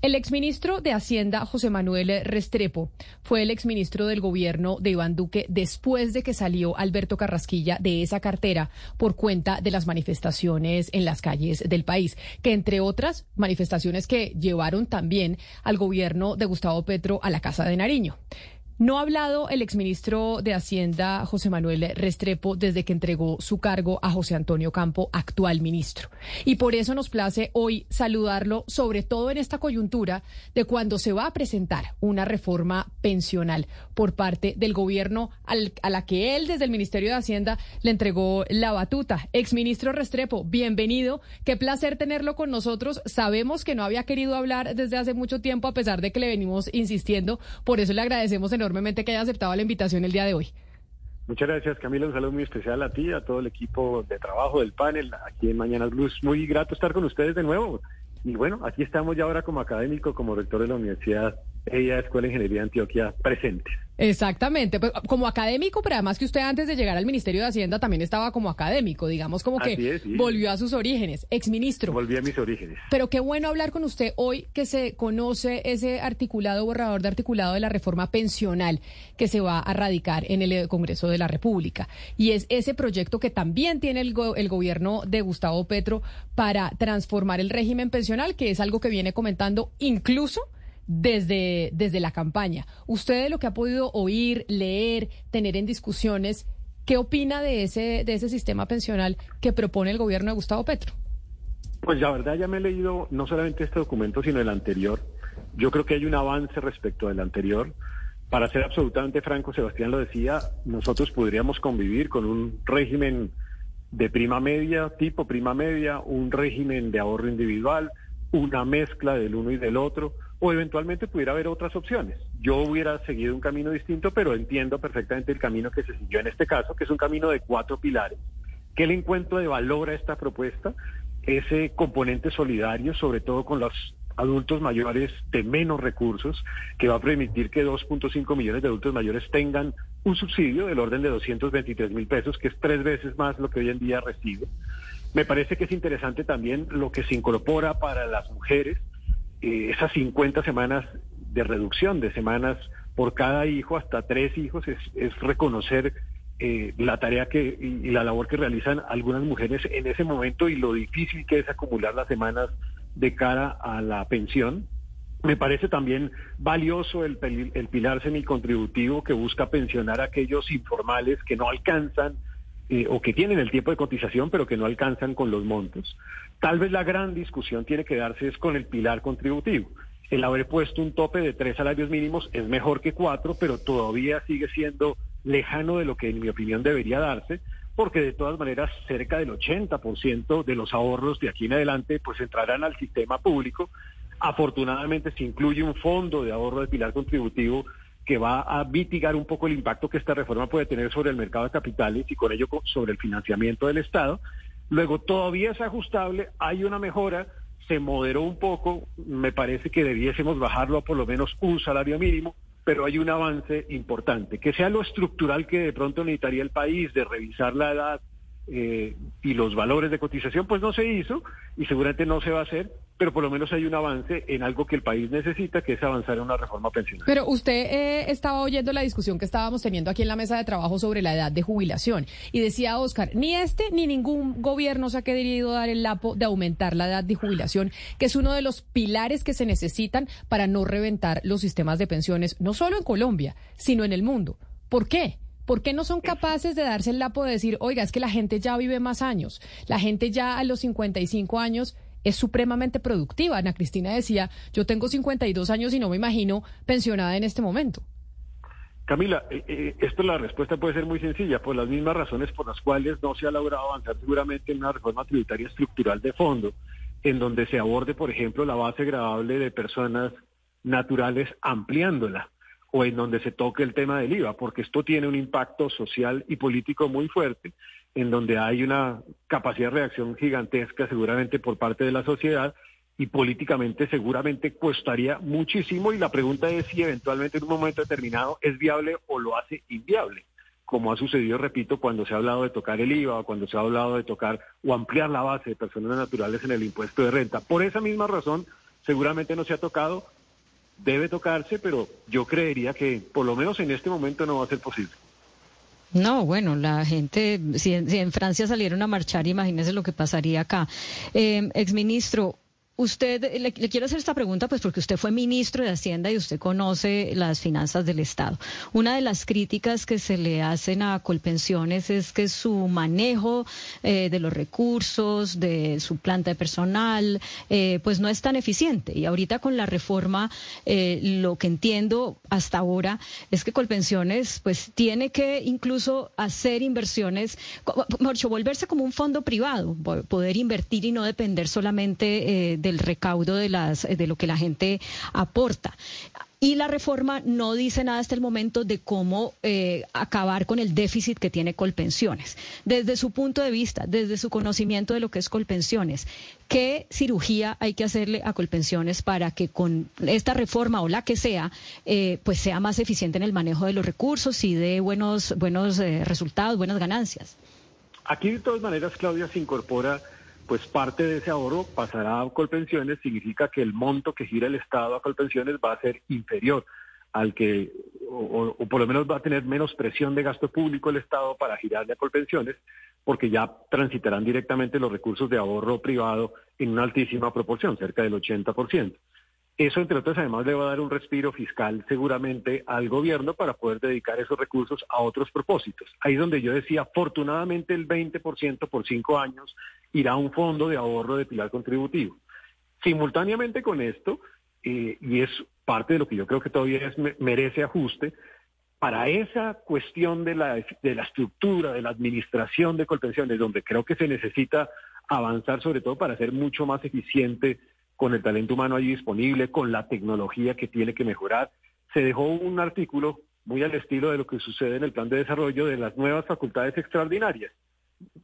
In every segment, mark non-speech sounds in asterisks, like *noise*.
El exministro de Hacienda, José Manuel Restrepo, fue el exministro del gobierno de Iván Duque después de que salió Alberto Carrasquilla de esa cartera por cuenta de las manifestaciones en las calles del país, que entre otras manifestaciones que llevaron también al gobierno de Gustavo Petro a la Casa de Nariño. No ha hablado el exministro de Hacienda, José Manuel Restrepo, desde que entregó su cargo a José Antonio Campo, actual ministro. Y por eso nos place hoy saludarlo, sobre todo en esta coyuntura de cuando se va a presentar una reforma pensional por parte del gobierno a la que él, desde el Ministerio de Hacienda, le entregó la batuta. Exministro Restrepo, bienvenido. Qué placer tenerlo con nosotros. Sabemos que no había querido hablar desde hace mucho tiempo, a pesar de que le venimos insistiendo. Por eso le agradecemos enormemente enormemente que haya aceptado la invitación el día de hoy. Muchas gracias, Camila. Un saludo muy especial a ti, a todo el equipo de trabajo del panel aquí en Mañana Blues. Muy grato estar con ustedes de nuevo. Y bueno, aquí estamos ya ahora como académico, como rector de la Universidad ella Escuela de Ingeniería de Antioquia presente. Exactamente, pues, como académico, pero además que usted antes de llegar al Ministerio de Hacienda también estaba como académico, digamos como que volvió a sus orígenes, exministro. Volví a mis orígenes. Pero qué bueno hablar con usted hoy que se conoce ese articulado, borrador de articulado de la reforma pensional que se va a radicar en el Congreso de la República. Y es ese proyecto que también tiene el, el gobierno de Gustavo Petro para transformar el régimen pensional, que es algo que viene comentando incluso desde, desde la campaña. Usted de lo que ha podido oír, leer, tener en discusiones, ¿qué opina de ese, de ese sistema pensional que propone el gobierno de Gustavo Petro? Pues la verdad ya me he leído no solamente este documento, sino el anterior. Yo creo que hay un avance respecto del anterior. Para ser absolutamente franco, Sebastián lo decía, nosotros podríamos convivir con un régimen de prima media, tipo prima media, un régimen de ahorro individual, una mezcla del uno y del otro o eventualmente pudiera haber otras opciones. Yo hubiera seguido un camino distinto, pero entiendo perfectamente el camino que se siguió en este caso, que es un camino de cuatro pilares. ¿Qué le encuentro de valor a esta propuesta? Ese componente solidario, sobre todo con los adultos mayores de menos recursos, que va a permitir que 2.5 millones de adultos mayores tengan un subsidio del orden de 223 mil pesos, que es tres veces más lo que hoy en día recibe. Me parece que es interesante también lo que se incorpora para las mujeres, eh, esas 50 semanas de reducción de semanas por cada hijo hasta tres hijos es, reconocer eh, la tarea que y, la labor que realizan algunas mujeres en ese momento y lo difícil que es acumular las semanas de cara a la pensión. Me parece también valioso el, el pilar semicontributivo que busca pensionar a aquellos informales que no alcanzan eh, o que tienen el tiempo de cotización pero que no alcanzan con los montos. Tal vez la gran discusión tiene que darse es con el pilar contributivo. El haber puesto un tope de tres salarios mínimos es mejor que cuatro, pero todavía sigue siendo lejano de lo que en mi opinión debería darse, porque de todas maneras cerca del 80% de los ahorros de aquí en adelante pues entrarán al sistema público. Afortunadamente se incluye un fondo de ahorro de pilar contributivo que va a mitigar un poco el impacto que esta reforma puede tener sobre el mercado de capitales y con ello sobre el financiamiento del Estado. Luego todavía es ajustable, hay una mejora, se moderó un poco, me parece que debiésemos bajarlo a por lo menos un salario mínimo, pero hay un avance importante, que sea lo estructural que de pronto necesitaría el país de revisar la edad eh, y los valores de cotización, pues no se hizo y seguramente no se va a hacer, pero por lo menos hay un avance en algo que el país necesita, que es avanzar en una reforma pensional. Pero usted eh, estaba oyendo la discusión que estábamos teniendo aquí en la mesa de trabajo sobre la edad de jubilación y decía Oscar, ni este ni ningún gobierno se ha querido dar el lapo de aumentar la edad de jubilación, que es uno de los pilares que se necesitan para no reventar los sistemas de pensiones, no solo en Colombia, sino en el mundo. ¿Por qué? ¿Por qué no son capaces de darse el lapo de decir, oiga, es que la gente ya vive más años, la gente ya a los 55 años es supremamente productiva. Ana Cristina decía, yo tengo 52 años y no me imagino pensionada en este momento. Camila, eh, eh, esto la respuesta puede ser muy sencilla, por las mismas razones por las cuales no se ha logrado avanzar seguramente en una reforma tributaria estructural de fondo, en donde se aborde, por ejemplo, la base gradable de personas naturales ampliándola o en donde se toque el tema del IVA, porque esto tiene un impacto social y político muy fuerte en donde hay una capacidad de reacción gigantesca seguramente por parte de la sociedad y políticamente seguramente costaría muchísimo y la pregunta es si eventualmente en un momento determinado es viable o lo hace inviable, como ha sucedido, repito, cuando se ha hablado de tocar el IVA o cuando se ha hablado de tocar o ampliar la base de personas naturales en el impuesto de renta. Por esa misma razón, seguramente no se ha tocado, debe tocarse, pero yo creería que por lo menos en este momento no va a ser posible. No, bueno, la gente, si en, Francia salieron a marchar, imagínese lo que pasaría acá. Eh, exministro, Usted, le, quiero hacer esta pregunta, pues porque usted fue ministro de Hacienda y usted conoce las finanzas del Estado. Una de las críticas que se le hacen a Colpensiones es que su manejo eh, de los recursos, de su planta de personal, eh, pues no es tan eficiente. Y ahorita con la reforma, eh, lo que entiendo hasta ahora es que Colpensiones, pues tiene que incluso hacer inversiones, volverse como un fondo privado, poder invertir y no depender solamente de del recaudo de, las, de lo que la gente aporta. Y la reforma no dice nada hasta el momento de cómo eh, acabar con el déficit que tiene Colpensiones. Desde su punto de vista, desde su conocimiento de lo que es Colpensiones, ¿qué cirugía hay que hacerle a Colpensiones para que con esta reforma o la que sea, eh, pues sea más eficiente en el manejo de los recursos y dé buenos, buenos eh, resultados, buenas ganancias? Aquí de todas maneras, Claudia, se incorpora pues parte de ese ahorro pasará a Colpensiones, significa que el monto que gira el Estado a Colpensiones va a ser inferior al que, o, por lo menos va a tener menos presión de gasto público el Estado para girarle a Colpensiones, porque ya transitarán directamente los recursos de ahorro privado en una altísima proporción, cerca del 80%. Eso, entre otras, además le va a dar un respiro fiscal seguramente al gobierno para poder dedicar esos recursos a otros propósitos. Ahí donde yo decía, afortunadamente el 20% por cinco años irá a un fondo de ahorro de pilar contributivo. Simultáneamente con esto, eh, y es parte de lo que yo creo que todavía merece ajuste, para esa cuestión de la, de la estructura, de la administración de Colpensiones, donde creo que se necesita avanzar sobre todo para ser mucho más eficiente con el talento humano allí disponible, con la tecnología que tiene que mejorar. Se dejó un artículo muy al estilo de lo que sucede en el plan de desarrollo de las nuevas facultades extraordinarias.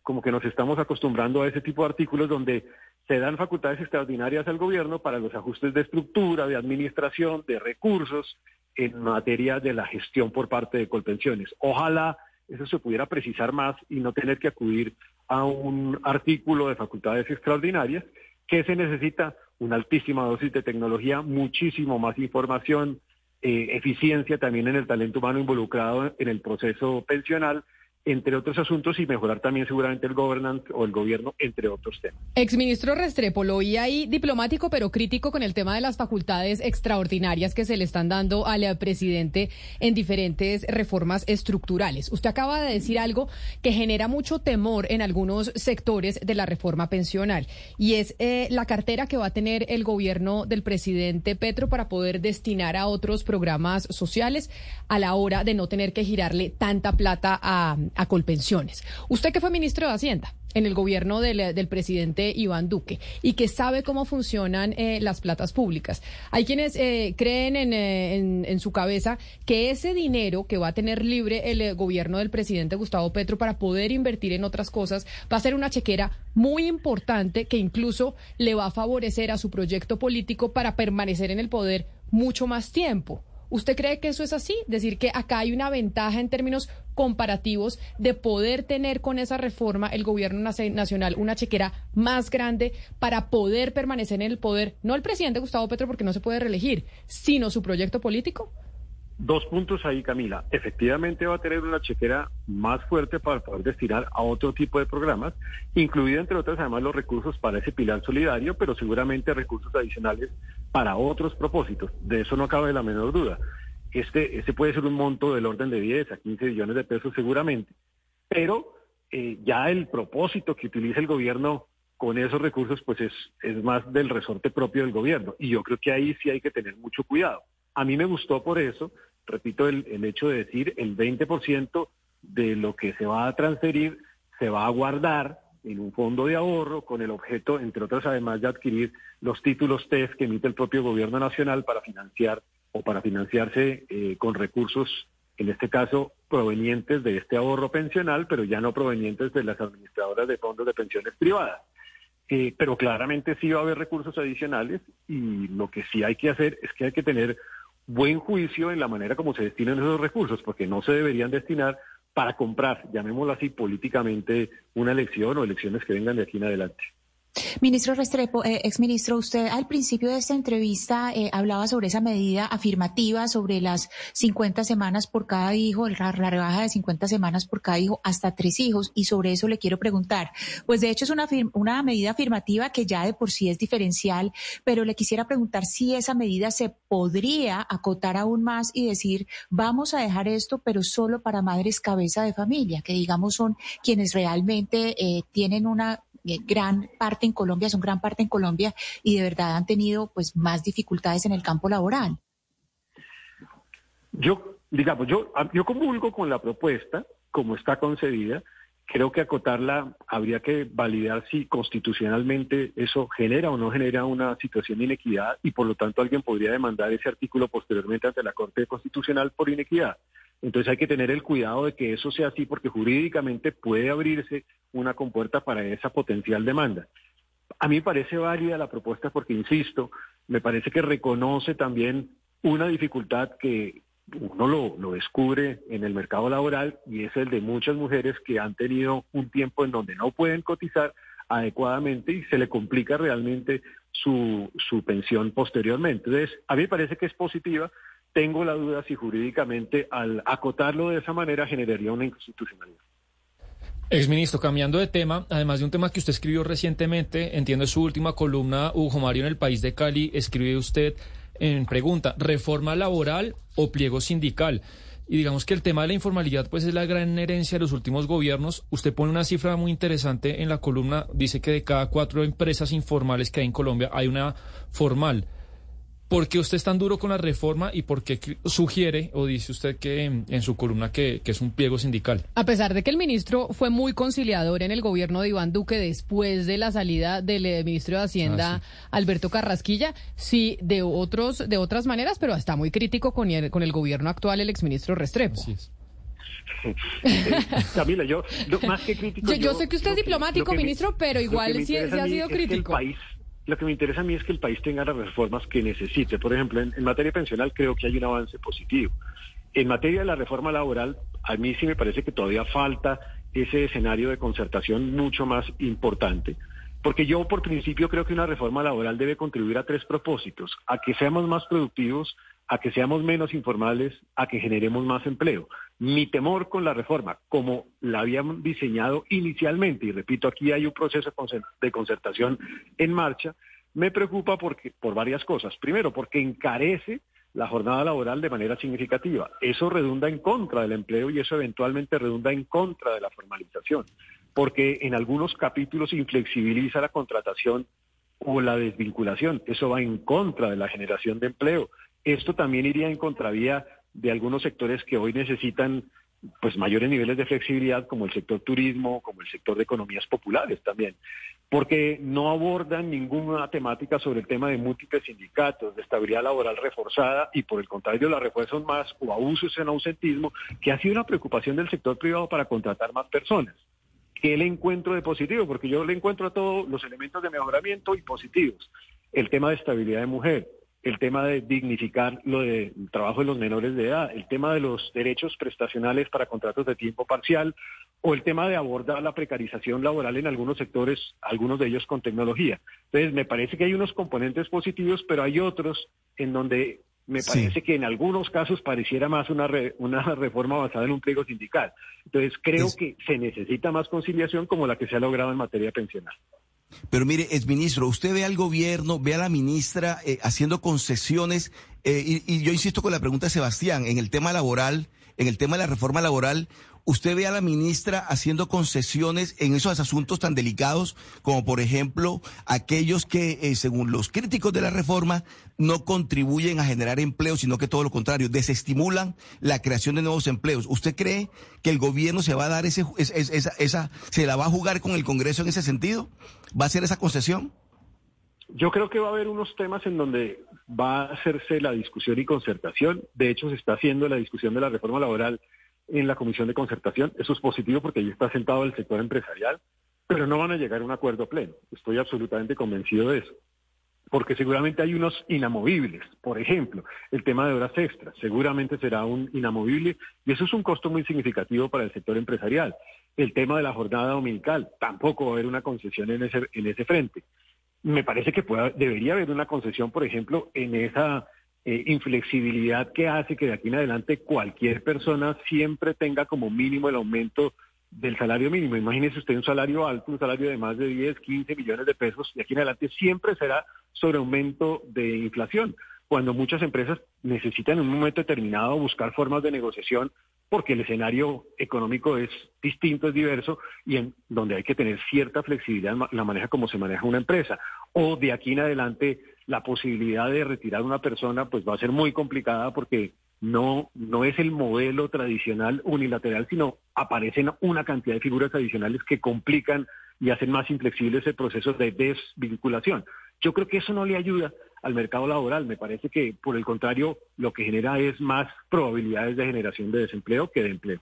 Como que nos estamos acostumbrando a ese tipo de artículos donde se dan facultades extraordinarias al gobierno para los ajustes de estructura, de administración, de recursos en materia de la gestión por parte de Colpensiones. Ojalá eso se pudiera precisar más y no tener que acudir a un artículo de facultades extraordinarias. ¿Qué se necesita? una altísima dosis de tecnología, muchísimo más información, eh, eficiencia también en el talento humano involucrado en el proceso pensional entre otros asuntos, y mejorar también seguramente el governance o el gobierno, entre otros temas. Exministro Restrepo, lo oí ahí diplomático, pero crítico con el tema de las facultades extraordinarias que se le están dando al presidente en diferentes reformas estructurales. Usted acaba de decir algo que genera mucho temor en algunos sectores de la reforma pensional, y es eh, la cartera que va a tener el gobierno del presidente Petro para poder destinar a otros programas sociales a la hora de no tener que girarle tanta plata a a Colpensiones. Usted que fue ministro de Hacienda en el gobierno del, presidente Iván Duque y que sabe cómo funcionan eh, las platas públicas. Hay quienes eh, creen eh, en, en, su cabeza que ese dinero que va a tener libre el gobierno del presidente Gustavo Petro para poder invertir en otras cosas va a ser una chequera muy importante que incluso le va a favorecer a su proyecto político para permanecer en el poder mucho más tiempo. ¿Usted cree que eso es así? Decir que acá hay una ventaja en términos comparativos de poder tener con esa reforma el gobierno nacional una chequera más grande para poder permanecer en el poder, no el presidente Gustavo Petro porque no se puede reelegir, sino su proyecto político? Dos puntos ahí, Camila. Efectivamente va a tener una chequera más fuerte para poder destinar a otro tipo de programas, incluido entre otras además los recursos para ese pilar solidario, pero seguramente recursos adicionales para otros propósitos. De eso no cabe la menor duda. Este, este puede ser un monto del orden de 10 a 15 millones de pesos seguramente, pero eh, ya el propósito que utiliza el gobierno con esos recursos pues es, es más del resorte propio del gobierno. Y yo creo que ahí sí hay que tener mucho cuidado. A mí me gustó por eso, repito, el, hecho de decir el 20% de lo que se va a transferir se va a guardar en un fondo de ahorro con el objeto, entre otras, además de adquirir los títulos TEF que emite el propio gobierno nacional para financiar o para financiarse eh, con recursos, en este caso, provenientes de este ahorro pensional, pero ya no provenientes de las administradoras de fondos de pensiones privadas. Eh, pero claramente sí va a haber recursos adicionales y lo que sí hay que hacer es que hay que tener buen juicio en la manera como se destinan esos recursos, porque no se deberían destinar para comprar, llamémoslo así, políticamente una elección o elecciones que vengan de aquí en adelante. Ministro Restrepo, eh, exministro, usted al principio de esta entrevista eh, hablaba sobre esa medida afirmativa, sobre las 50 semanas por cada hijo, la, rebaja de 50 semanas por cada hijo hasta tres hijos, y sobre eso le quiero preguntar. Pues de hecho es una, una medida afirmativa que ya de por sí es diferencial, pero le quisiera preguntar si esa medida se podría acotar aún más y decir, vamos a dejar esto, pero solo para madres cabeza de familia, que digamos son quienes realmente eh, tienen una gran parte en Colombia, son gran parte en Colombia y de verdad han tenido pues más dificultades en el campo laboral. Yo, digamos, yo, yo comulgo con la propuesta como está concebida. Creo que acotarla habría que validar si constitucionalmente eso genera o no genera una situación de inequidad y por lo tanto alguien podría demandar ese artículo posteriormente ante la Corte Constitucional por inequidad. Entonces hay que tener el cuidado de que eso sea así porque jurídicamente puede abrirse una compuerta para esa potencial demanda. A mí me parece válida la propuesta porque, insisto, me parece que reconoce también una dificultad que uno lo, descubre en el mercado laboral y es el de muchas mujeres que han tenido un tiempo en donde no pueden cotizar adecuadamente y se le complica realmente su, su pensión posteriormente. Entonces, a mí me parece que es positiva, tengo la duda si jurídicamente al acotarlo de esa manera generaría una inconstitucionalidad. Exministro, cambiando de tema, además de un tema que usted escribió recientemente, entiendo su última columna, Hugo Mario en el País de Cali, escribe usted en pregunta, ¿reforma laboral o pliego sindical? Y digamos que el tema de la informalidad pues es la gran herencia de los últimos gobiernos. Usted pone una cifra muy interesante en la columna, dice que de cada cuatro empresas informales que hay en Colombia hay una formal. ¿Por qué usted es tan duro con la reforma y por qué sugiere o dice usted que en, su columna que, es un pliego sindical? A pesar de que el ministro fue muy conciliador en el gobierno de Iván Duque después de la salida del eh, ministro de Hacienda ah, Alberto Carrasquilla, sí, de otros de otras maneras, pero está muy crítico con el, con el gobierno actual, el exministro Restrepo. Así es. *laughs* Camila, yo, más que crítico. Yo, sé que usted es diplomático, ministro, pero igual sí, ha sido crítico lo que me interesa a mí es que el país tenga las reformas que necesite. Por ejemplo, en, materia pensional creo que hay un avance positivo. En materia de la reforma laboral, a mí sí me parece que todavía falta ese escenario de concertación mucho más importante. Porque yo, por principio, creo que una reforma laboral debe contribuir a tres propósitos. A que seamos más productivos, a que seamos menos informales, a que generemos más empleo. Mi temor con la reforma, como la habíamos diseñado inicialmente, y repito, aquí hay un proceso de concertación en marcha, me preocupa porque, por varias cosas. Primero, porque encarece la jornada laboral de manera significativa. Eso redunda en contra del empleo y eso eventualmente redunda en contra de la formalización, porque en algunos capítulos inflexibiliza la contratación o la desvinculación. Eso va en contra de la generación de empleo. Esto también iría en contravía de algunos sectores que hoy necesitan pues mayores niveles de flexibilidad como el sector turismo, como el sector de economías populares también, porque no abordan ninguna temática sobre el tema de múltiples sindicatos, de estabilidad laboral reforzada y por el contrario la refuerzan más o abusos en ausentismo, que ha sido una preocupación del sector privado para contratar más personas. ¿Qué le encuentro de positivo? Porque yo le encuentro a todos los elementos de mejoramiento y positivos. El tema de estabilidad de mujer, el tema de dignificar lo de trabajo de los menores de edad, el tema de los derechos prestacionales para contratos de tiempo parcial o el tema de abordar la precarización laboral en algunos sectores, algunos de ellos con tecnología. Entonces, me parece que hay unos componentes positivos, pero hay otros en donde me parece que en algunos casos pareciera más una, una *laughs* reforma basada en un pliego sindical. Entonces, creo que se necesita más conciliación como la que se ha logrado en materia pensional. Pero mire, es ministro, usted ve al gobierno, ve a la ministra eh, haciendo concesiones, eh, y, y, yo insisto con la pregunta de Sebastián, en el tema laboral, en el tema de la reforma laboral, ¿usted ve a la ministra haciendo concesiones en esos asuntos tan delicados como, por ejemplo, aquellos que, eh, según los críticos de la reforma, no contribuyen a generar empleo, sino que todo lo contrario, desestimulan la creación de nuevos empleos? ¿Usted cree que el gobierno se va a dar ese, esa, esa, se la va a jugar con el Congreso en ese sentido? ¿Va a hacer esa concesión? Yo creo que va a haber unos temas en donde va a hacerse la discusión y concertación. De hecho, se está haciendo la discusión de la reforma laboral en la comisión de concertación. Eso es positivo porque ahí está sentado el sector empresarial, pero no van a llegar a un acuerdo pleno. Estoy absolutamente convencido de eso. porque seguramente hay unos inamovibles. Por ejemplo, el tema de horas extras, seguramente será un inamovible y eso es un costo muy significativo para el sector empresarial. El tema de la jornada dominical, tampoco va a haber una concesión en ese, en ese frente. Me parece que debería haber una concesión, por ejemplo, en esa eh, inflexibilidad que hace que de aquí en adelante cualquier persona siempre tenga como mínimo el aumento del salario mínimo. Imagínese usted un salario alto, un salario de más de 10, 15 millones de pesos, y aquí en adelante siempre será sobre aumento de inflación, cuando muchas empresas necesitan en un momento determinado buscar formas de negociación porque el escenario económico es distinto, es diverso, y en donde hay que tener cierta flexibilidad la manera como se maneja una empresa. O de aquí en adelante la posibilidad de retirar a una persona pues va a ser muy complicada porque no, no es el modelo tradicional unilateral, sino aparecen una cantidad de figuras adicionales que complican y hacen más inflexible ese proceso de desvinculación. Yo creo que eso no le ayuda al mercado laboral. Me parece que, por el contrario, lo que genera es más probabilidades de generación de desempleo que de empleo.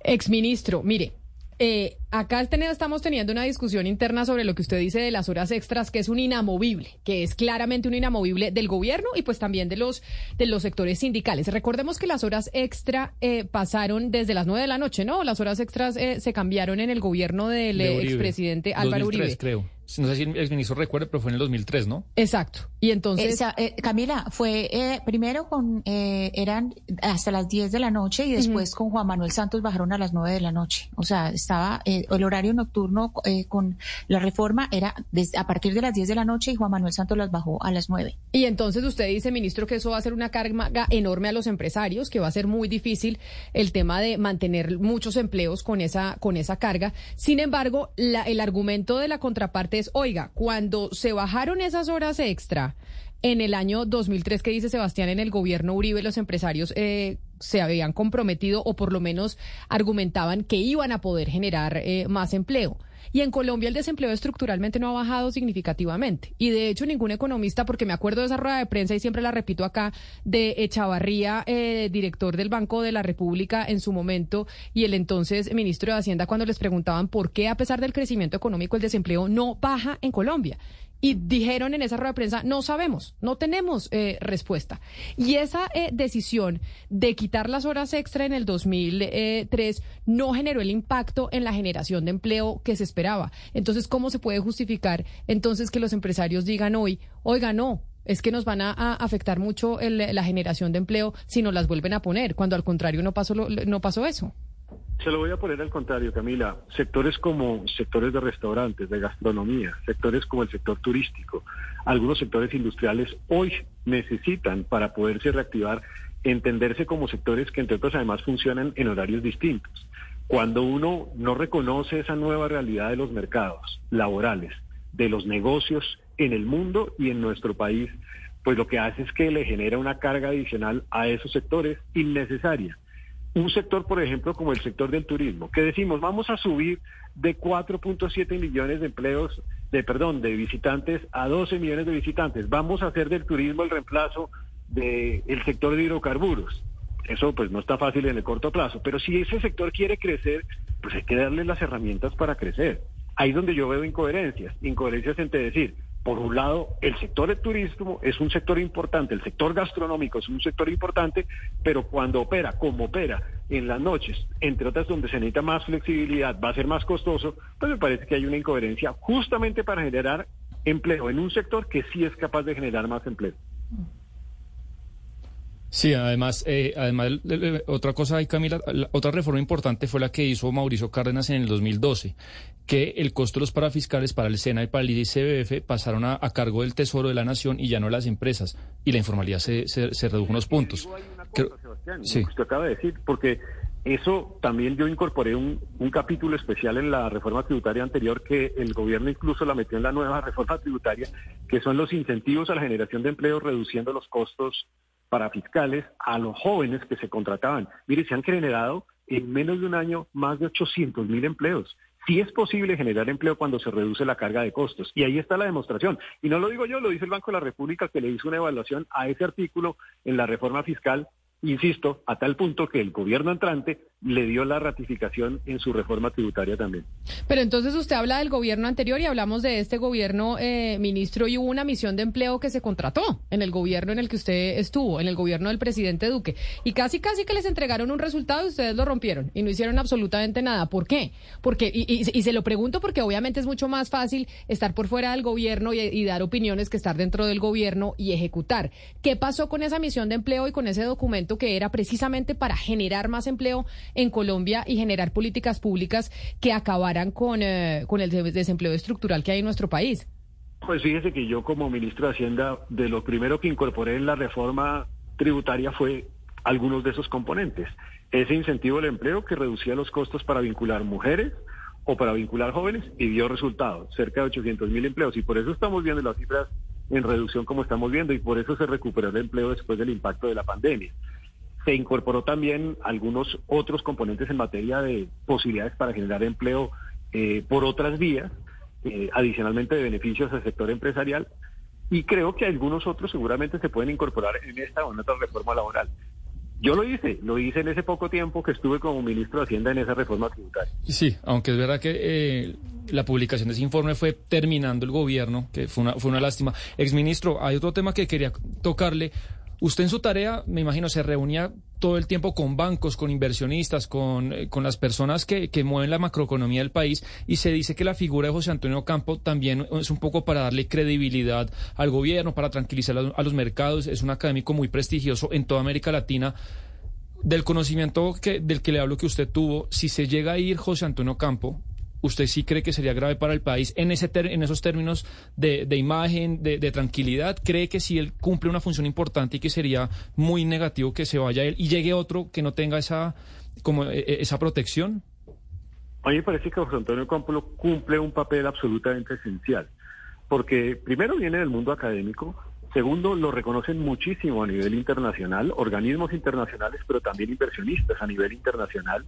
Exministro, mire, eh, acá estamos teniendo una discusión interna sobre lo que usted dice de las horas extras, que es un inamovible, que es claramente un inamovible del gobierno y pues también de los de los sectores sindicales. Recordemos que las horas extra eh, pasaron desde las nueve de la noche, ¿no? Las horas extras eh, se cambiaron en el gobierno del expresidente Álvaro Uribe. creo no sé si el ministro recuerde, pero fue en el 2003, ¿no? Exacto. Y entonces... Eh, Camila, fue eh, primero con, eh, eran hasta las 10 de la noche y después con Juan Manuel Santos bajaron a las 9 de la noche. O sea, estaba el horario nocturno con la reforma era desde, a partir de las 10 de la noche y Juan Manuel Santos las bajó a las 9. Y entonces usted dice, ministro, que eso va a ser una carga enorme a los empresarios, que va a ser muy difícil el tema de mantener muchos empleos con esa, con esa carga. Sin embargo, la, el argumento de la contraparte oiga, cuando se bajaron esas horas extra en el año 2003 que dice Sebastián en el gobierno Uribe, los empresarios eh, se habían comprometido o por lo menos argumentaban que iban a poder generar eh, más empleo. Y en Colombia el desempleo estructuralmente no ha bajado significativamente. Y de hecho ningún economista, porque me acuerdo de esa rueda de prensa y siempre la repito acá, de Echavarría, eh, director del Banco de la República en su momento, y el entonces ministro de Hacienda cuando les preguntaban por qué a pesar del crecimiento económico el desempleo no baja en Colombia y dijeron en esa rueda de prensa, no sabemos, no tenemos eh, respuesta. Y esa eh, decisión de quitar las horas extra en el 2003 no generó el impacto en la generación de empleo que se esperaba. Entonces, ¿cómo se puede justificar entonces que los empresarios digan hoy, oiga, no, es que nos van a, afectar mucho la generación de empleo si nos las vuelven a poner, cuando al contrario no pasó, no pasó eso? Se lo voy a poner al contrario, Camila. Sectores como sectores de restaurantes, de gastronomía, sectores como el sector turístico, algunos sectores industriales hoy necesitan para poderse reactivar entenderse como sectores que entre otros además funcionan en horarios distintos. Cuando uno no reconoce esa nueva realidad de los mercados laborales, de los negocios en el mundo y en nuestro país, pues lo que hace es que le genera una carga adicional a esos sectores innecesaria un sector, por ejemplo, como el sector del turismo, que decimos, vamos a subir de 4.7 millones de empleos, de perdón, de visitantes a 12 millones de visitantes. Vamos a hacer del turismo el reemplazo del sector de hidrocarburos. Eso pues no está fácil en el corto plazo, pero si ese sector quiere crecer, pues hay que darle las herramientas para crecer. Ahí es donde yo veo incoherencias, incoherencias entre decir, por un lado, el sector del turismo es un sector importante, el sector gastronómico es un sector importante, pero cuando opera como opera en las noches, entre otras donde se necesita más flexibilidad, va a ser más costoso, pues me parece que hay una incoherencia justamente para generar empleo en un sector que sí es capaz de generar más empleo. Sí, además, eh, además otra cosa ahí, Camila, otra reforma importante fue la que hizo Mauricio Cárdenas en el 2012, que el costo de los parafiscales para el SENA y para el ICBF pasaron a, cargo del Tesoro de la Nación y ya no las empresas, y la informalidad se, se, redujo unos puntos. sí. usted acaba de decir, porque eso también yo incorporé un, un, capítulo especial en la reforma tributaria anterior que el gobierno incluso la metió en la nueva *laughs* reforma tributaria, que son los incentivos a la generación de empleo reduciendo los costos para fiscales a los jóvenes que se contrataban. Mire, se han generado en menos de un año más de 800 mil empleos. Sí es posible generar empleo cuando se reduce la carga de costos. Y ahí está la demostración. Y no lo digo yo, lo dice el Banco de la República que le hizo una evaluación a ese artículo en la reforma fiscal insisto, a tal punto que el gobierno entrante le dio la ratificación en su reforma tributaria también. Pero entonces usted habla del gobierno anterior y hablamos de este gobierno, eh, ministro, y hubo una misión de empleo que se contrató en el gobierno en el que usted estuvo, en el gobierno del presidente Duque, y casi casi que les entregaron un resultado y ustedes lo rompieron y no hicieron absolutamente nada. ¿Por qué? Porque, y, se lo pregunto porque obviamente es mucho más fácil estar por fuera del gobierno y, y dar opiniones que estar dentro del gobierno y ejecutar. ¿Qué pasó con esa misión de empleo y con ese documento que era precisamente para generar más empleo en Colombia y generar políticas públicas que acabaran con, eh, con el desempleo estructural que hay en nuestro país? Pues fíjese que yo como ministro de Hacienda, de lo primero que incorporé en la reforma tributaria fue algunos de esos componentes. Ese incentivo del empleo que reducía los costos para vincular mujeres o para vincular jóvenes y dio resultados, cerca de 800 mil empleos. Y por eso estamos viendo las cifras en reducción como estamos viendo y por eso se recuperó el empleo después del impacto de la pandemia. Se incorporó también algunos otros componentes en materia de posibilidades para generar empleo eh, por otras vías, eh, adicionalmente de beneficios al sector empresarial, y creo que algunos otros seguramente se pueden incorporar en esta o en otra reforma laboral. Yo lo hice, lo hice en ese poco tiempo que estuve como ministro de Hacienda en esa reforma tributaria. Sí, aunque es verdad que eh, la publicación de ese informe fue terminando el gobierno, que fue una, fue una lástima. Exministro, hay otro tema que quería tocarle. Usted en su tarea, me imagino, se reunía todo el tiempo con bancos, con inversionistas, con, eh, con las personas que, que, mueven la macroeconomía del país y se dice que la figura de José Antonio Campo también es un poco para darle credibilidad al gobierno, para tranquilizar a, los mercados. Es un académico muy prestigioso en toda América Latina. Del conocimiento del que le hablo que usted tuvo, si se llega a ir José Antonio Campo, ¿usted sí cree que sería grave para el país en, ese en esos términos de, imagen, de, tranquilidad? ¿Cree que si él cumple una función importante y que sería muy negativo que se vaya él y llegue otro que no tenga esa, como, e, e, esa protección? A mí me parece que José Antonio Campos cumple un papel absolutamente esencial, porque primero viene del mundo académico, segundo lo reconocen muchísimo a nivel internacional, organismos internacionales, pero también inversionistas a nivel internacional,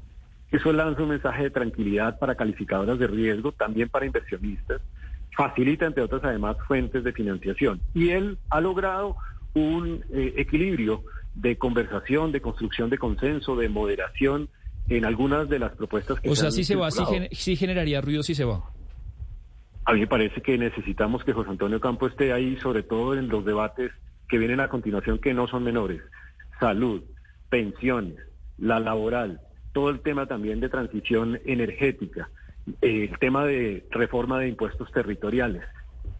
eso lanza un mensaje de tranquilidad para calificadoras de riesgo, también para inversionistas, facilita, entre otras, además, fuentes de financiación. Y él ha logrado un eh, equilibrio de conversación, de construcción de consenso, de moderación en algunas de las propuestas que O sea, si se va, sí, generaría ruido si se va. A mí me parece que necesitamos que José Antonio Campo esté ahí, sobre todo en los debates que vienen a continuación, que no son menores. Salud, pensiones, la laboral, todo el tema también de transición energética, el tema de reforma de impuestos territoriales.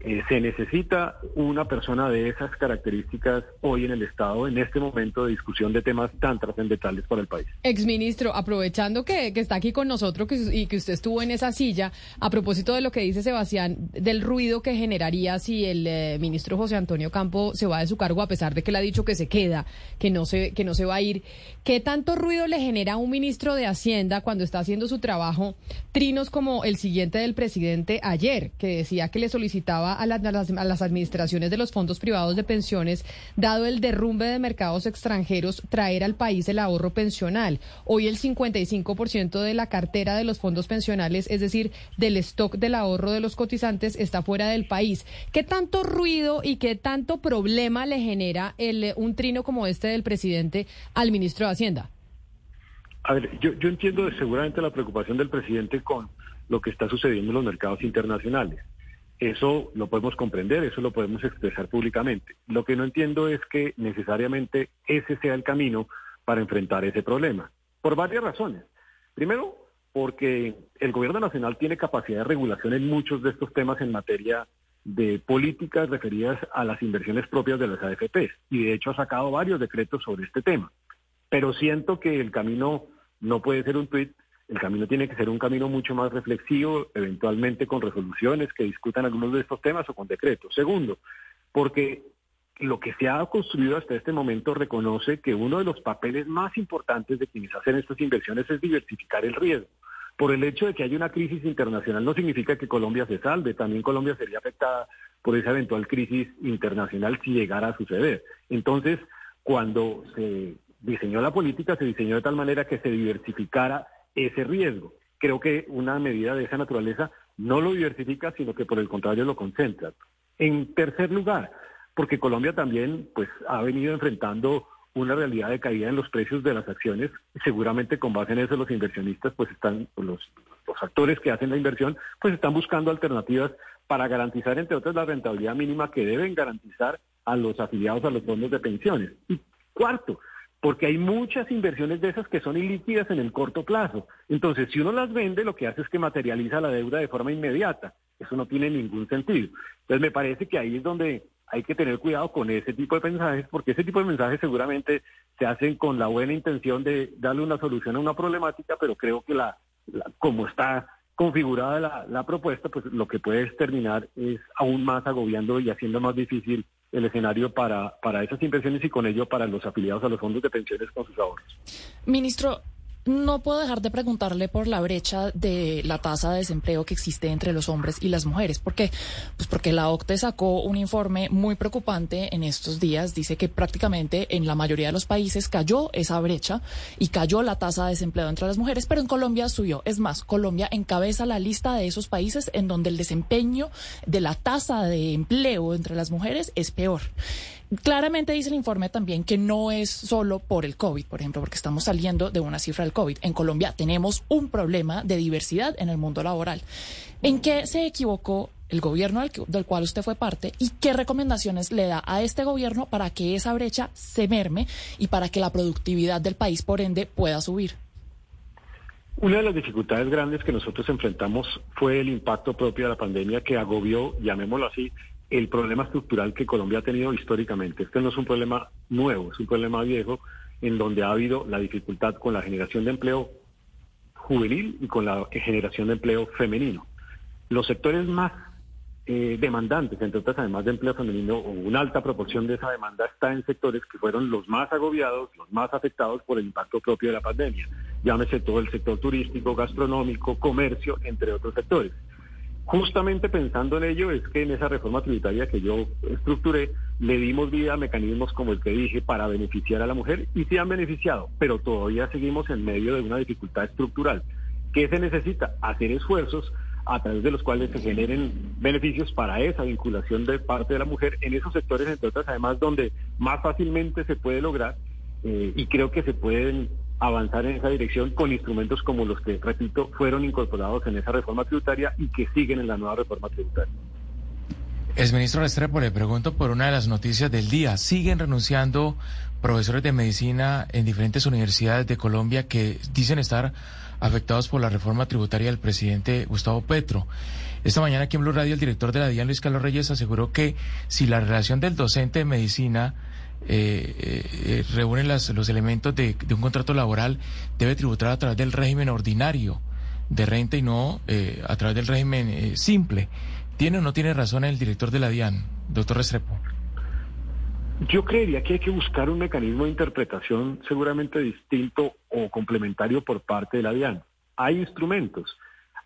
Eh, se necesita una persona de esas características hoy en el Estado, en este momento de discusión de temas tan trascendentales para el país. Exministro, aprovechando que, está aquí con nosotros y que usted estuvo en esa silla, a propósito de lo que dice Sebastián, del ruido que generaría si el eh, ministro José Antonio Campo se va de su cargo, a pesar de que él ha dicho que se queda, que no se, que no se va a ir, ¿qué tanto ruido le genera a un ministro de Hacienda cuando está haciendo su trabajo trinos como el siguiente del presidente ayer, que decía que le solicitaba a, las, administraciones de los fondos privados de pensiones, dado el derrumbe de mercados extranjeros, traer al país el ahorro pensional. Hoy el 55% de la cartera de los fondos pensionales, es decir, del stock del ahorro de los cotizantes, está fuera del país. ¿Qué tanto ruido y qué tanto problema le genera el, un trino como este del presidente al ministro de Hacienda? A ver, yo, yo entiendo seguramente la preocupación del presidente con lo que está sucediendo en los mercados internacionales. Eso lo podemos comprender, eso lo podemos expresar públicamente. Lo que no entiendo es que necesariamente ese sea el camino para enfrentar ese problema, por varias razones. Primero, porque el gobierno nacional tiene capacidad de regulación en muchos de estos temas en materia de políticas referidas a las inversiones propias de las AFPs y de hecho ha sacado varios decretos sobre este tema. Pero siento que el camino no puede ser un tuit el camino tiene que ser un camino mucho más reflexivo, eventualmente con resoluciones que discutan algunos de estos temas o con decretos. Segundo, porque lo que se ha construido hasta este momento reconoce que uno de los papeles más importantes de quienes hacen estas inversiones es diversificar el riesgo. Por el hecho de que haya una crisis internacional no significa que Colombia se salve, también Colombia sería afectada por esa eventual crisis internacional si llegara a suceder. Entonces, cuando se diseñó la política, se diseñó de tal manera que se diversificara ese riesgo. Creo que una medida de esa naturaleza no lo diversifica, sino que por el contrario lo concentra. En tercer lugar, porque Colombia también pues ha venido enfrentando una realidad de caída en los precios de las acciones. Seguramente con base en eso los inversionistas, pues están, los, los actores que hacen la inversión, pues están buscando alternativas para garantizar, entre otras, la rentabilidad mínima que deben garantizar a los afiliados a los fondos de pensiones. Y cuarto, porque hay muchas inversiones de esas que son ilíquidas en el corto plazo. Entonces, si uno las vende, lo que hace es que materializa la deuda de forma inmediata. Eso no tiene ningún sentido. Entonces, me parece que ahí es donde hay que tener cuidado con ese tipo de mensajes, porque ese tipo de mensajes seguramente se hacen con la buena intención de darle una solución a una problemática, pero creo que la, como está configurada la, la propuesta, pues lo que puede terminar es aún más agobiando y haciendo más difícil el escenario para, para esas inversiones y con ello para los afiliados a los fondos de pensiones con sus ahorros. Ministro, no puedo dejar de preguntarle por la brecha de la tasa de desempleo que existe entre los hombres y las mujeres. ¿Por qué? Pues porque la OCDE sacó un informe muy preocupante en estos días. Dice que prácticamente en la mayoría de los países cayó esa brecha y cayó la tasa de desempleo entre las mujeres, pero en Colombia subió. Es más, Colombia encabeza la lista de esos países en donde el desempeño de la tasa de empleo entre las mujeres es peor. Claramente dice el informe también que no es solo por el COVID, por ejemplo, porque estamos saliendo de una cifra del COVID. En Colombia tenemos un problema de diversidad en el mundo laboral. ¿En qué se equivocó el gobierno del, cual usted fue parte y qué recomendaciones le da a este gobierno para que esa brecha se merme y para que la productividad del país, por ende, pueda subir? Una de las dificultades grandes que nosotros enfrentamos fue el impacto propio de la pandemia que agobió, llamémoslo así, el problema estructural que Colombia ha tenido históricamente. Este no es un problema nuevo, es un problema viejo en donde ha habido la dificultad con la generación de empleo juvenil y con la generación de empleo femenino. Los sectores más eh, demandantes, entre otras además de empleo femenino, una alta proporción de esa demanda está en sectores que fueron los más agobiados, los más afectados por el impacto propio de la pandemia. Llámese todo el sector turístico, gastronómico, comercio, entre otros sectores. Justamente pensando en ello es que en esa reforma tributaria que yo estructuré le dimos vida a mecanismos como el que dije para beneficiar a la mujer y se han beneficiado, pero todavía seguimos en medio de una dificultad estructural. ¿Qué se necesita? Hacer esfuerzos a través de los cuales se generen beneficios para esa vinculación de parte de la mujer en esos sectores, entre otras, además, donde más fácilmente se puede lograr eh, y creo que se pueden avanzar en esa dirección con instrumentos como los que, repito, fueron incorporados en esa reforma tributaria y que siguen en la nueva reforma tributaria. El ministro Restrepo, le pregunto por una de las noticias del día. Siguen renunciando profesores de medicina en diferentes universidades de Colombia que dicen estar afectados por la reforma tributaria del presidente Gustavo Petro. Esta mañana aquí en Blue Radio el director de la DIAN, Luis Carlos Reyes, aseguró que si la relación del docente de medicina eh, eh, reúne las, los elementos de, un contrato laboral, debe tributar a través del régimen ordinario de renta y no eh, a través del régimen eh, simple. ¿Tiene o no tiene razón el director de la DIAN, doctor Restrepo? Yo creería que hay que buscar un mecanismo de interpretación seguramente distinto o complementario por parte de la DIAN. Hay instrumentos.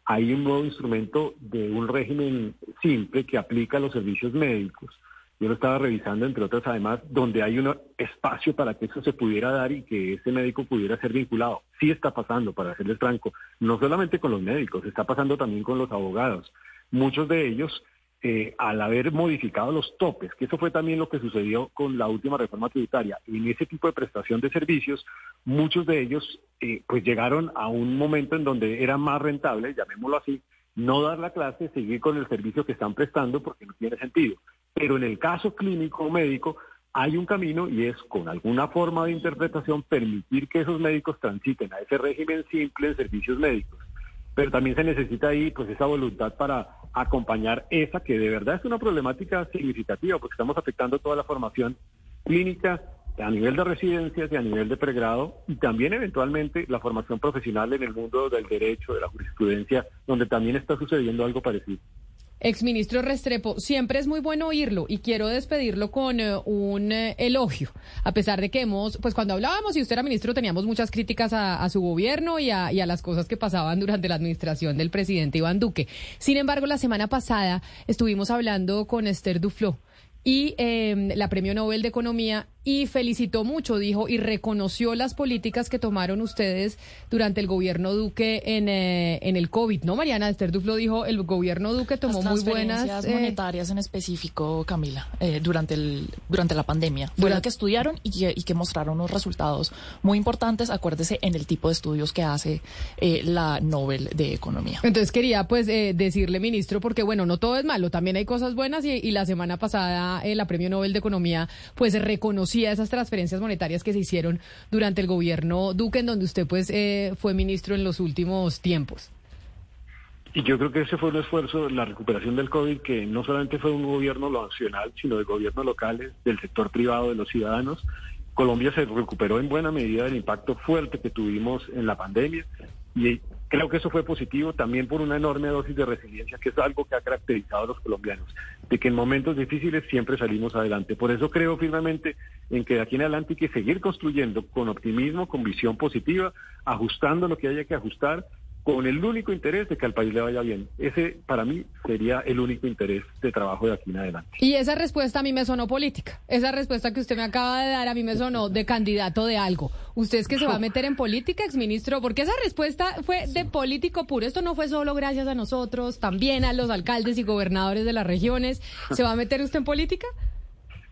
Hay un nuevo instrumento de un régimen simple que aplica a los servicios médicos yo lo estaba revisando, entre otras, además, donde hay un espacio para que eso se pudiera dar y que ese médico pudiera ser vinculado. Sí está pasando, para serles franco, no solamente con los médicos, está pasando también con los abogados. Muchos de ellos, eh, al haber modificado los topes, que eso fue también lo que sucedió con la última reforma tributaria, en ese tipo de prestación de servicios, muchos de ellos eh, pues llegaron a un momento en donde era más rentable, llamémoslo así, no dar la clase, seguir con el servicio que están prestando porque no tiene sentido. Pero en el caso clínico o médico hay un camino y es con alguna forma de interpretación permitir que esos médicos transiten a ese régimen simple en servicios médicos. Pero también se necesita ahí pues esa voluntad para acompañar esa que de verdad es una problemática significativa porque estamos afectando toda la formación clínica a nivel de residencias y a nivel de pregrado y también eventualmente la formación profesional en el mundo del derecho, de la jurisprudencia, donde también está sucediendo algo parecido. Exministro Restrepo, siempre es muy bueno oírlo y quiero despedirlo con eh, un eh, elogio, a pesar de que hemos, pues cuando hablábamos y usted era ministro teníamos muchas críticas a, su gobierno y a, y a, las cosas que pasaban durante la administración del presidente Iván Duque. Sin embargo, la semana pasada estuvimos hablando con Esther Duflo y em, la Premio Nobel de Economía y felicitó mucho, dijo, y reconoció las políticas que tomaron ustedes durante el gobierno Duque en, eh, en el COVID, ¿no, Mariana? Esther Duflo dijo, el gobierno Duque tomó muy buenas... Eh, monetarias en específico, Camila, eh, durante, el, durante la pandemia, durante que estudiaron y que, y que, mostraron unos resultados muy importantes, acuérdese, en el tipo de estudios que hace la Nobel de Economía. Entonces quería, pues, decirle, ministro, porque, bueno, no todo es malo, también hay cosas buenas y, y la semana pasada la Premio Nobel de Economía, pues, reconoció a esas transferencias monetarias que se hicieron durante el gobierno Duque, en donde usted pues eh, fue ministro en los últimos tiempos. Y yo creo que ese fue un esfuerzo, la recuperación del COVID, que no solamente fue un gobierno nacional, sino de gobiernos locales, del sector privado, de los ciudadanos. Colombia se recuperó en buena medida del impacto fuerte que tuvimos en la pandemia y Creo que eso fue positivo también por una enorme dosis de resiliencia, que es algo que ha caracterizado a los colombianos, de que en momentos difíciles siempre salimos adelante. Por eso creo firmemente en que de aquí en adelante hay que seguir construyendo con optimismo, con visión positiva, ajustando lo que haya que ajustar con el único interés de que al país le vaya bien. Ese para mí sería el único interés de trabajo de aquí en adelante. Y esa respuesta a mí me sonó política. Esa respuesta que usted me acaba de dar a mí me sonó de candidato de algo. ¿Usted es que se va a meter en política, exministro? Porque esa respuesta fue de político puro. Esto no fue solo gracias a nosotros, también a los alcaldes y gobernadores de las regiones. ¿Se va a meter usted en política?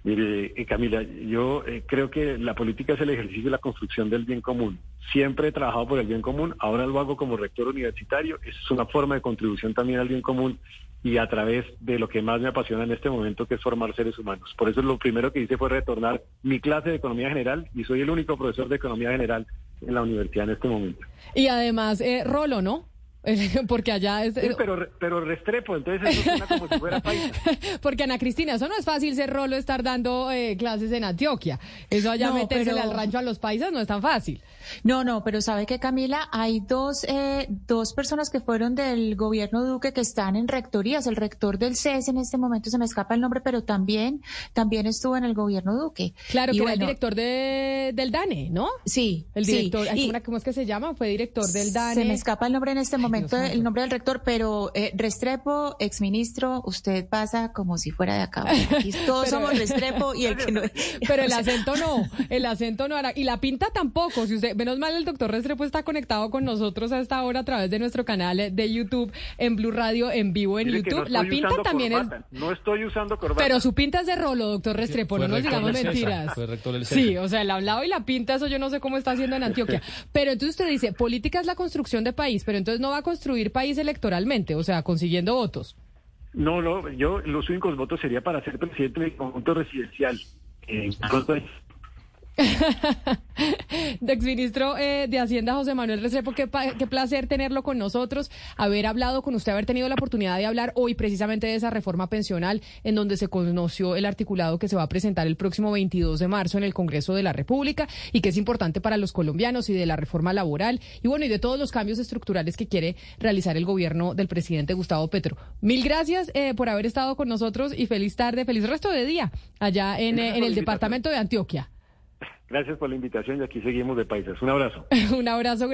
Mire, eh, Camila, yo eh, creo que la política es el ejercicio de la construcción del bien común. Siempre he trabajado por el bien común, ahora lo hago como rector universitario. Es una forma de contribución también al bien común y a través de lo que más me apasiona en este momento, que es formar seres humanos. Por eso lo primero que hice fue retornar mi clase de Economía General y soy el único profesor de Economía General en la universidad en este momento. Y además, eh, Rolo, ¿no? *laughs* Porque allá es... Sí, pero, pero Restrepo, entonces eso suena como si fuera paisa. *laughs* Porque Ana Cristina, eso no es fácil ser rolo estar dando eh, clases en Antioquia. Eso allá no, meterse al rancho a los paisas no es tan fácil. No, no, pero sabe que Camila, hay dos, eh, dos personas que fueron del gobierno Duque que están en rectorías. El rector del CES en este momento se me escapa el nombre, pero también, también estuvo en el gobierno Duque. Claro, que era el director de, del DANE, ¿no? Sí. El director, ¿cómo es que se llama? Fue director del DANE. Se me escapa el nombre en este momento el nombre del rector, pero eh, Restrepo, exministro, usted pasa como si fuera de acá. *laughs* todos somos *laughs* Restrepo y el que no. Pero *laughs* el acento no, el acento no Y la pinta tampoco. Si usted, menos mal el doctor Restrepo está conectado con nosotros a esta hora a través de nuestro canal de YouTube en Blue Radio en vivo en YouTube. la pinta también es. No estoy usando corbata. Pero su pinta es de rolo, doctor Restrepo, no nos digamos mentiras. sí, o sea, el hablado y la pinta, eso yo no sé cómo está haciendo en Antioquia. Pero entonces usted dice, política es la construcción de país, pero entonces no va construir país electoralmente, o sea, consiguiendo votos. No, no, yo los únicos votos sería para ser presidente del conjunto residencial. En de *laughs* exministro eh, de Hacienda José Manuel Restrepo, qué, qué, placer tenerlo con nosotros, haber hablado con usted, haber tenido la oportunidad de hablar hoy precisamente de esa reforma pensional en donde se conoció el articulado que se va a presentar el próximo 22 de marzo en el Congreso de la República y que es importante para los colombianos y de la reforma laboral y bueno, y de todos los cambios estructurales que quiere realizar el gobierno del presidente Gustavo Petro. Mil gracias eh, por haber estado con nosotros y feliz tarde, feliz resto de día allá en, eh, en el departamento de Antioquia. Gracias por la invitación y aquí seguimos de países. Un abrazo. *laughs* Un abrazo.